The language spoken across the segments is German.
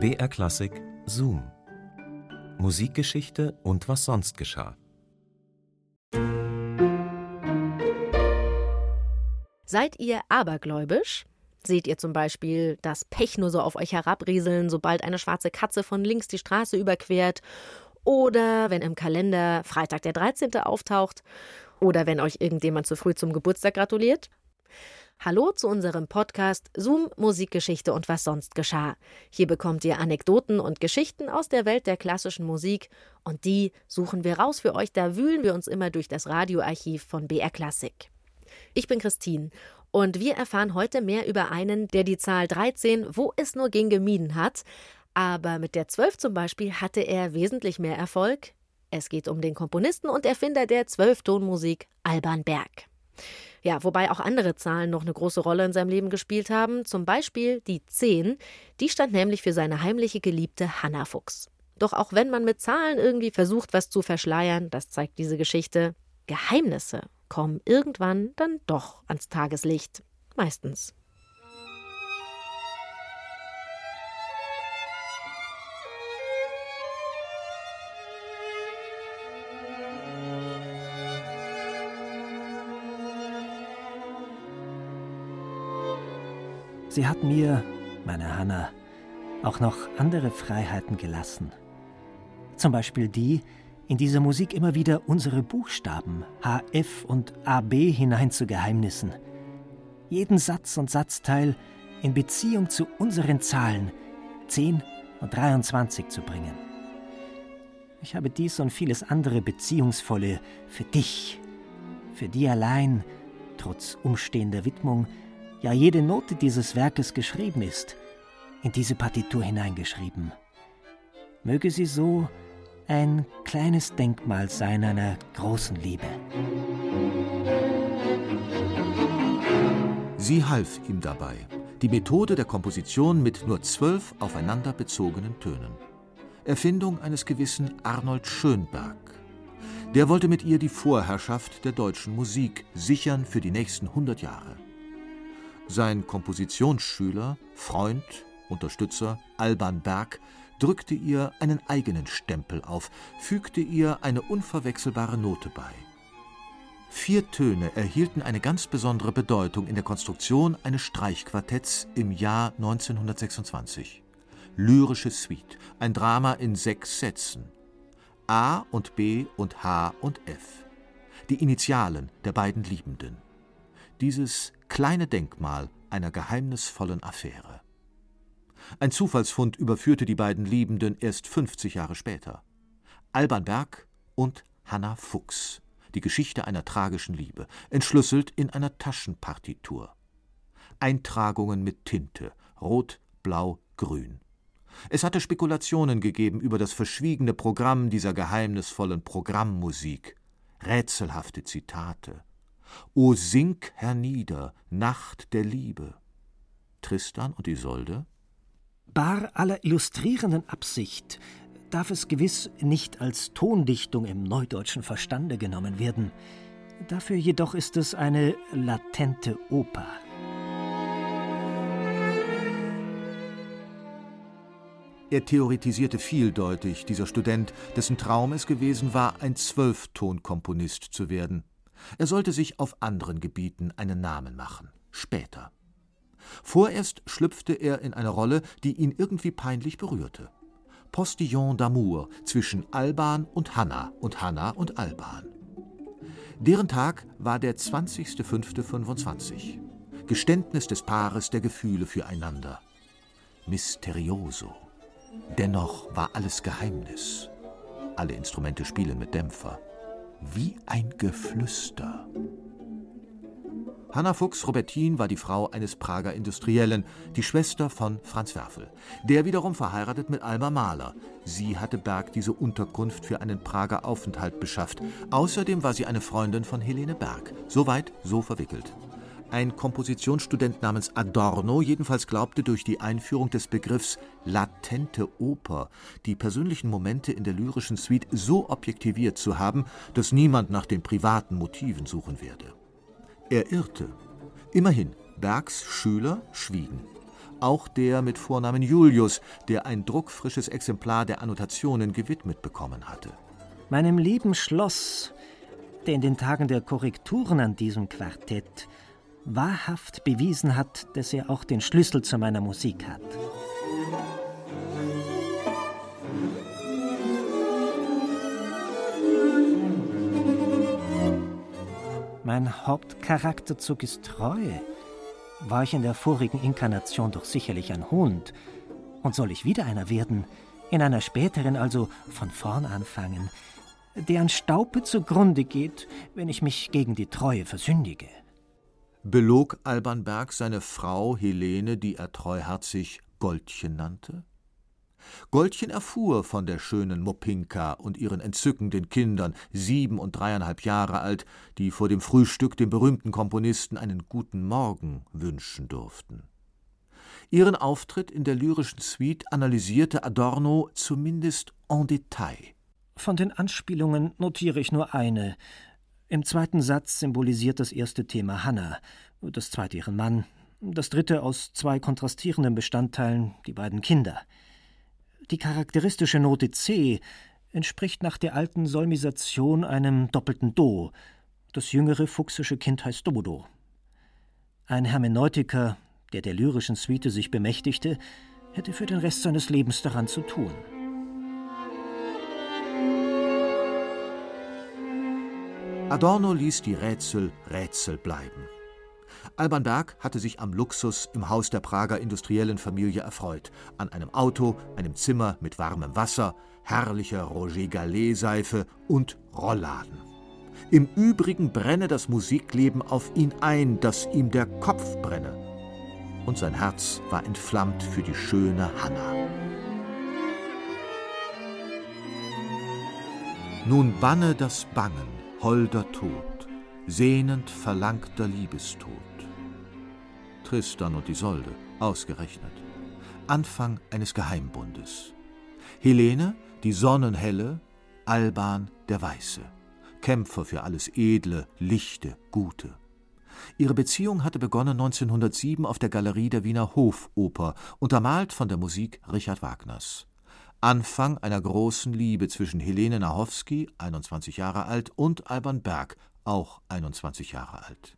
BR Klassik Zoom. Musikgeschichte und was sonst geschah. Seid ihr abergläubisch? Seht ihr zum Beispiel das Pech nur so auf euch herabrieseln, sobald eine schwarze Katze von links die Straße überquert? Oder wenn im Kalender Freitag der 13. auftaucht? Oder wenn euch irgendjemand zu früh zum Geburtstag gratuliert? Hallo zu unserem Podcast Zoom Musikgeschichte und was sonst geschah. Hier bekommt ihr Anekdoten und Geschichten aus der Welt der klassischen Musik und die suchen wir raus für euch, da wühlen wir uns immer durch das Radioarchiv von BR Klassik. Ich bin Christine und wir erfahren heute mehr über einen, der die Zahl 13, wo es nur ging, gemieden hat. Aber mit der 12 zum Beispiel hatte er wesentlich mehr Erfolg. Es geht um den Komponisten und Erfinder der Zwölftonmusik, Alban Berg. Ja, wobei auch andere Zahlen noch eine große Rolle in seinem Leben gespielt haben. Zum Beispiel die 10. Die stand nämlich für seine heimliche Geliebte Hanna Fuchs. Doch auch wenn man mit Zahlen irgendwie versucht, was zu verschleiern, das zeigt diese Geschichte, Geheimnisse kommen irgendwann dann doch ans Tageslicht. Meistens. Sie hat mir, meine Hanna, auch noch andere Freiheiten gelassen. Zum Beispiel die, in dieser Musik immer wieder unsere Buchstaben HF und AB hinein zu Geheimnissen. Jeden Satz und Satzteil in Beziehung zu unseren Zahlen 10 und 23 zu bringen. Ich habe dies und vieles andere Beziehungsvolle für dich, für die allein, trotz umstehender Widmung, ja jede Note dieses Werkes geschrieben ist, in diese Partitur hineingeschrieben. Möge sie so ein kleines Denkmal sein einer großen Liebe. Sie half ihm dabei, die Methode der Komposition mit nur zwölf aufeinander bezogenen Tönen. Erfindung eines gewissen Arnold Schönberg. Der wollte mit ihr die Vorherrschaft der deutschen Musik sichern für die nächsten hundert Jahre. Sein Kompositionsschüler, Freund, Unterstützer Alban Berg drückte ihr einen eigenen Stempel auf, fügte ihr eine unverwechselbare Note bei. Vier Töne erhielten eine ganz besondere Bedeutung in der Konstruktion eines Streichquartetts im Jahr 1926. Lyrische Suite, ein Drama in sechs Sätzen. A und B und H und F. Die Initialen der beiden Liebenden. Dieses kleine Denkmal einer geheimnisvollen Affäre. Ein Zufallsfund überführte die beiden Liebenden erst 50 Jahre später. Alban Berg und Hanna Fuchs. Die Geschichte einer tragischen Liebe, entschlüsselt in einer Taschenpartitur. Eintragungen mit Tinte, rot, blau, grün. Es hatte Spekulationen gegeben über das verschwiegene Programm dieser geheimnisvollen Programmmusik, rätselhafte Zitate. O sink hernieder, Nacht der Liebe. Tristan und Isolde Bar aller illustrierenden Absicht darf es gewiss nicht als Tondichtung im neudeutschen Verstande genommen werden. Dafür jedoch ist es eine latente Oper. Er theoretisierte vieldeutig, dieser Student, dessen Traum es gewesen war, ein Zwölftonkomponist zu werden. Er sollte sich auf anderen Gebieten einen Namen machen. Später. Vorerst schlüpfte er in eine Rolle, die ihn irgendwie peinlich berührte. Postillon d'amour zwischen Alban und Hanna und Hanna und Alban. Deren Tag war der 20.05.25. Geständnis des Paares der Gefühle füreinander. Mysterioso. Dennoch war alles Geheimnis. Alle Instrumente spielen mit Dämpfer. Wie ein Geflüster. Hanna Fuchs Robertin war die Frau eines Prager Industriellen, die Schwester von Franz Werfel. Der wiederum verheiratet mit Alma Mahler. Sie hatte Berg diese Unterkunft für einen Prager Aufenthalt beschafft. Außerdem war sie eine Freundin von Helene Berg. Soweit, so verwickelt. Ein Kompositionsstudent namens Adorno jedenfalls glaubte durch die Einführung des Begriffs latente Oper die persönlichen Momente in der lyrischen Suite so objektiviert zu haben, dass niemand nach den privaten Motiven suchen werde. Er irrte. Immerhin, Bergs Schüler schwiegen. auch der mit Vornamen Julius, der ein druckfrisches Exemplar der Annotationen gewidmet bekommen hatte. Meinem lieben Schloss, der in den Tagen der Korrekturen an diesem Quartett wahrhaft bewiesen hat, dass er auch den Schlüssel zu meiner Musik hat. Mein Hauptcharakterzug ist Treue. War ich in der vorigen Inkarnation doch sicherlich ein Hund. Und soll ich wieder einer werden, in einer späteren also von vorn anfangen, der an Staupe zugrunde geht, wenn ich mich gegen die Treue versündige. Belog Alban Berg seine Frau Helene, die er treuherzig Goldchen nannte? Goldchen erfuhr von der schönen Mopinka und ihren entzückenden Kindern, sieben und dreieinhalb Jahre alt, die vor dem Frühstück dem berühmten Komponisten einen guten Morgen wünschen durften. Ihren Auftritt in der lyrischen Suite analysierte Adorno zumindest en Detail. Von den Anspielungen notiere ich nur eine. Im zweiten Satz symbolisiert das erste Thema Hannah, das zweite ihren Mann, das dritte aus zwei kontrastierenden Bestandteilen die beiden Kinder. Die charakteristische Note C entspricht nach der alten Solmisation einem doppelten Do. Das jüngere fuchsische Kind heißt Dodo. Ein Hermeneutiker, der der lyrischen Suite sich bemächtigte, hätte für den Rest seines Lebens daran zu tun. Adorno ließ die Rätsel Rätsel bleiben. Alban Berg hatte sich am Luxus im Haus der Prager industriellen Familie erfreut. An einem Auto, einem Zimmer mit warmem Wasser, herrlicher Roger Gallet-Seife und Rollladen. Im Übrigen brenne das Musikleben auf ihn ein, dass ihm der Kopf brenne. Und sein Herz war entflammt für die schöne Hanna. Nun banne das Bangen, holder Tod, sehnend verlangter Liebestod. Tristan und Isolde, ausgerechnet. Anfang eines Geheimbundes. Helene, die Sonnenhelle, Alban, der Weiße. Kämpfer für alles Edle, Lichte, Gute. Ihre Beziehung hatte begonnen 1907 auf der Galerie der Wiener Hofoper, untermalt von der Musik Richard Wagners. Anfang einer großen Liebe zwischen Helene Nachowski, 21 Jahre alt, und Alban Berg, auch 21 Jahre alt.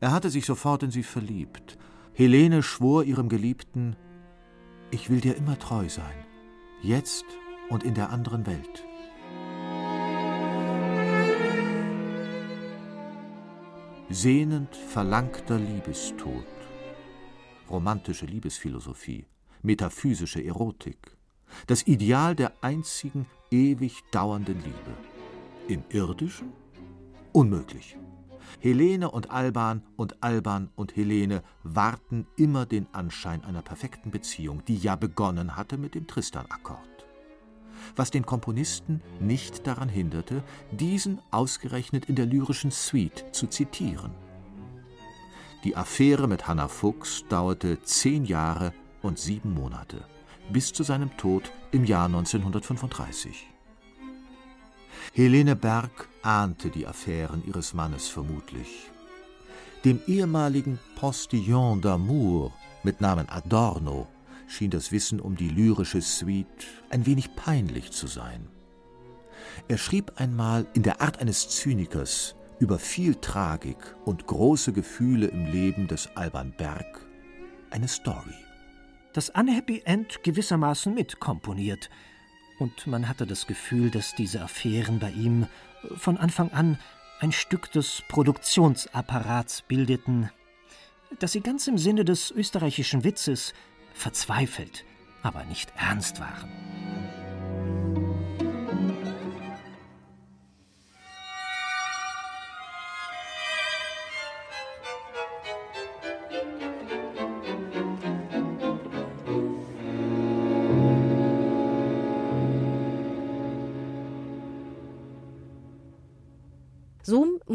Er hatte sich sofort in sie verliebt. Helene schwor ihrem Geliebten, ich will dir immer treu sein, jetzt und in der anderen Welt. Sehnend verlangter Liebestod, romantische Liebesphilosophie, metaphysische Erotik, das Ideal der einzigen ewig dauernden Liebe. Im irdischen? Unmöglich. Helene und Alban und Alban und Helene warten immer den Anschein einer perfekten Beziehung, die ja begonnen hatte mit dem Tristan-Akkord. Was den Komponisten nicht daran hinderte, diesen ausgerechnet in der lyrischen Suite zu zitieren. Die Affäre mit Hannah Fuchs dauerte zehn Jahre und sieben Monate, bis zu seinem Tod im Jahr 1935. Helene Berg ahnte die Affären ihres Mannes vermutlich. Dem ehemaligen Postillon d'amour mit Namen Adorno schien das Wissen um die lyrische Suite ein wenig peinlich zu sein. Er schrieb einmal in der Art eines Zynikers über viel Tragik und große Gefühle im Leben des Alban Berg eine Story. Das Unhappy End gewissermaßen mitkomponiert – und man hatte das Gefühl, dass diese Affären bei ihm von Anfang an ein Stück des Produktionsapparats bildeten, dass sie ganz im Sinne des österreichischen Witzes verzweifelt, aber nicht ernst waren.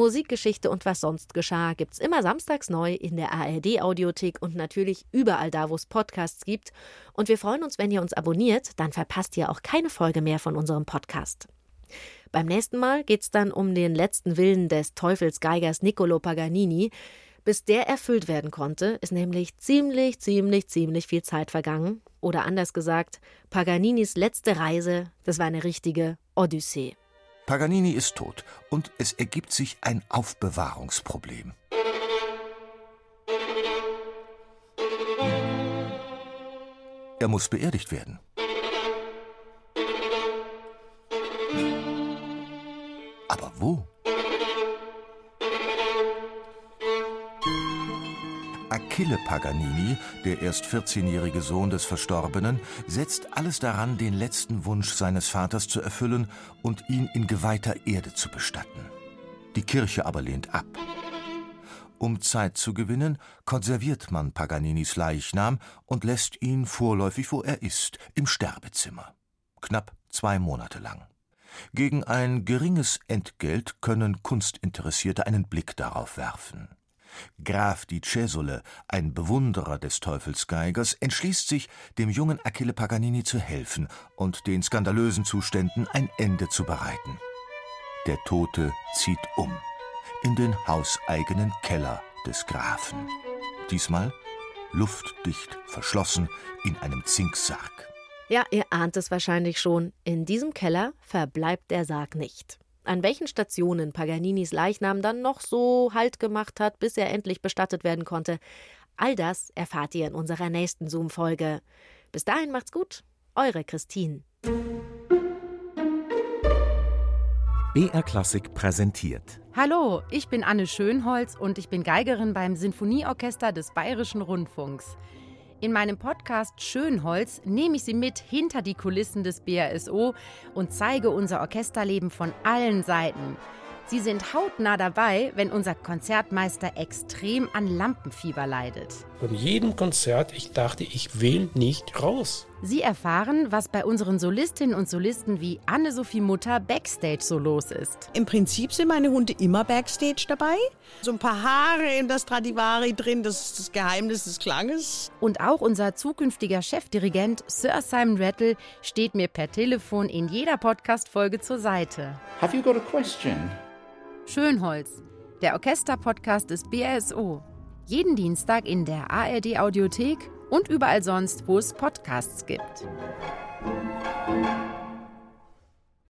Musikgeschichte und was sonst geschah gibt's immer samstags neu in der ARD Audiothek und natürlich überall da, wo es Podcasts gibt. Und wir freuen uns, wenn ihr uns abonniert, dann verpasst ihr auch keine Folge mehr von unserem Podcast. Beim nächsten Mal geht's dann um den letzten Willen des Teufelsgeigers Niccolo Paganini. Bis der erfüllt werden konnte, ist nämlich ziemlich, ziemlich, ziemlich viel Zeit vergangen. Oder anders gesagt, Paganinis letzte Reise, das war eine richtige Odyssee. Paganini ist tot und es ergibt sich ein Aufbewahrungsproblem. Er muss beerdigt werden. Achille Paganini, der erst 14-jährige Sohn des Verstorbenen, setzt alles daran, den letzten Wunsch seines Vaters zu erfüllen und ihn in geweihter Erde zu bestatten. Die Kirche aber lehnt ab. Um Zeit zu gewinnen, konserviert man Paganinis Leichnam und lässt ihn vorläufig, wo er ist, im Sterbezimmer. Knapp zwei Monate lang. Gegen ein geringes Entgelt können Kunstinteressierte einen Blick darauf werfen. Graf di Cesole, ein Bewunderer des Teufelsgeigers, entschließt sich, dem jungen Achille Paganini zu helfen und den skandalösen Zuständen ein Ende zu bereiten. Der Tote zieht um in den hauseigenen Keller des Grafen. Diesmal luftdicht verschlossen in einem Zinksarg. Ja, ihr ahnt es wahrscheinlich schon, in diesem Keller verbleibt der Sarg nicht. An welchen Stationen Paganinis Leichnam dann noch so Halt gemacht hat, bis er endlich bestattet werden konnte, all das erfahrt ihr in unserer nächsten Zoom-Folge. Bis dahin macht's gut, eure Christine. BR Klassik präsentiert. Hallo, ich bin Anne Schönholz und ich bin Geigerin beim Sinfonieorchester des Bayerischen Rundfunks. In meinem Podcast Schönholz nehme ich Sie mit hinter die Kulissen des BRSO und zeige unser Orchesterleben von allen Seiten. Sie sind hautnah dabei, wenn unser Konzertmeister extrem an Lampenfieber leidet. Von jedem Konzert, ich dachte, ich will nicht raus. Sie erfahren, was bei unseren Solistinnen und Solisten wie Anne-Sophie Mutter Backstage so los ist. Im Prinzip sind meine Hunde immer Backstage dabei. So ein paar Haare in das Stradivari drin, das ist das Geheimnis des Klanges. Und auch unser zukünftiger Chefdirigent Sir Simon Rattle steht mir per Telefon in jeder Podcast-Folge zur Seite. Have you got a question? Schönholz, der Orchester-Podcast des BRSO. Jeden Dienstag in der ARD-Audiothek und überall sonst, wo es Podcasts gibt.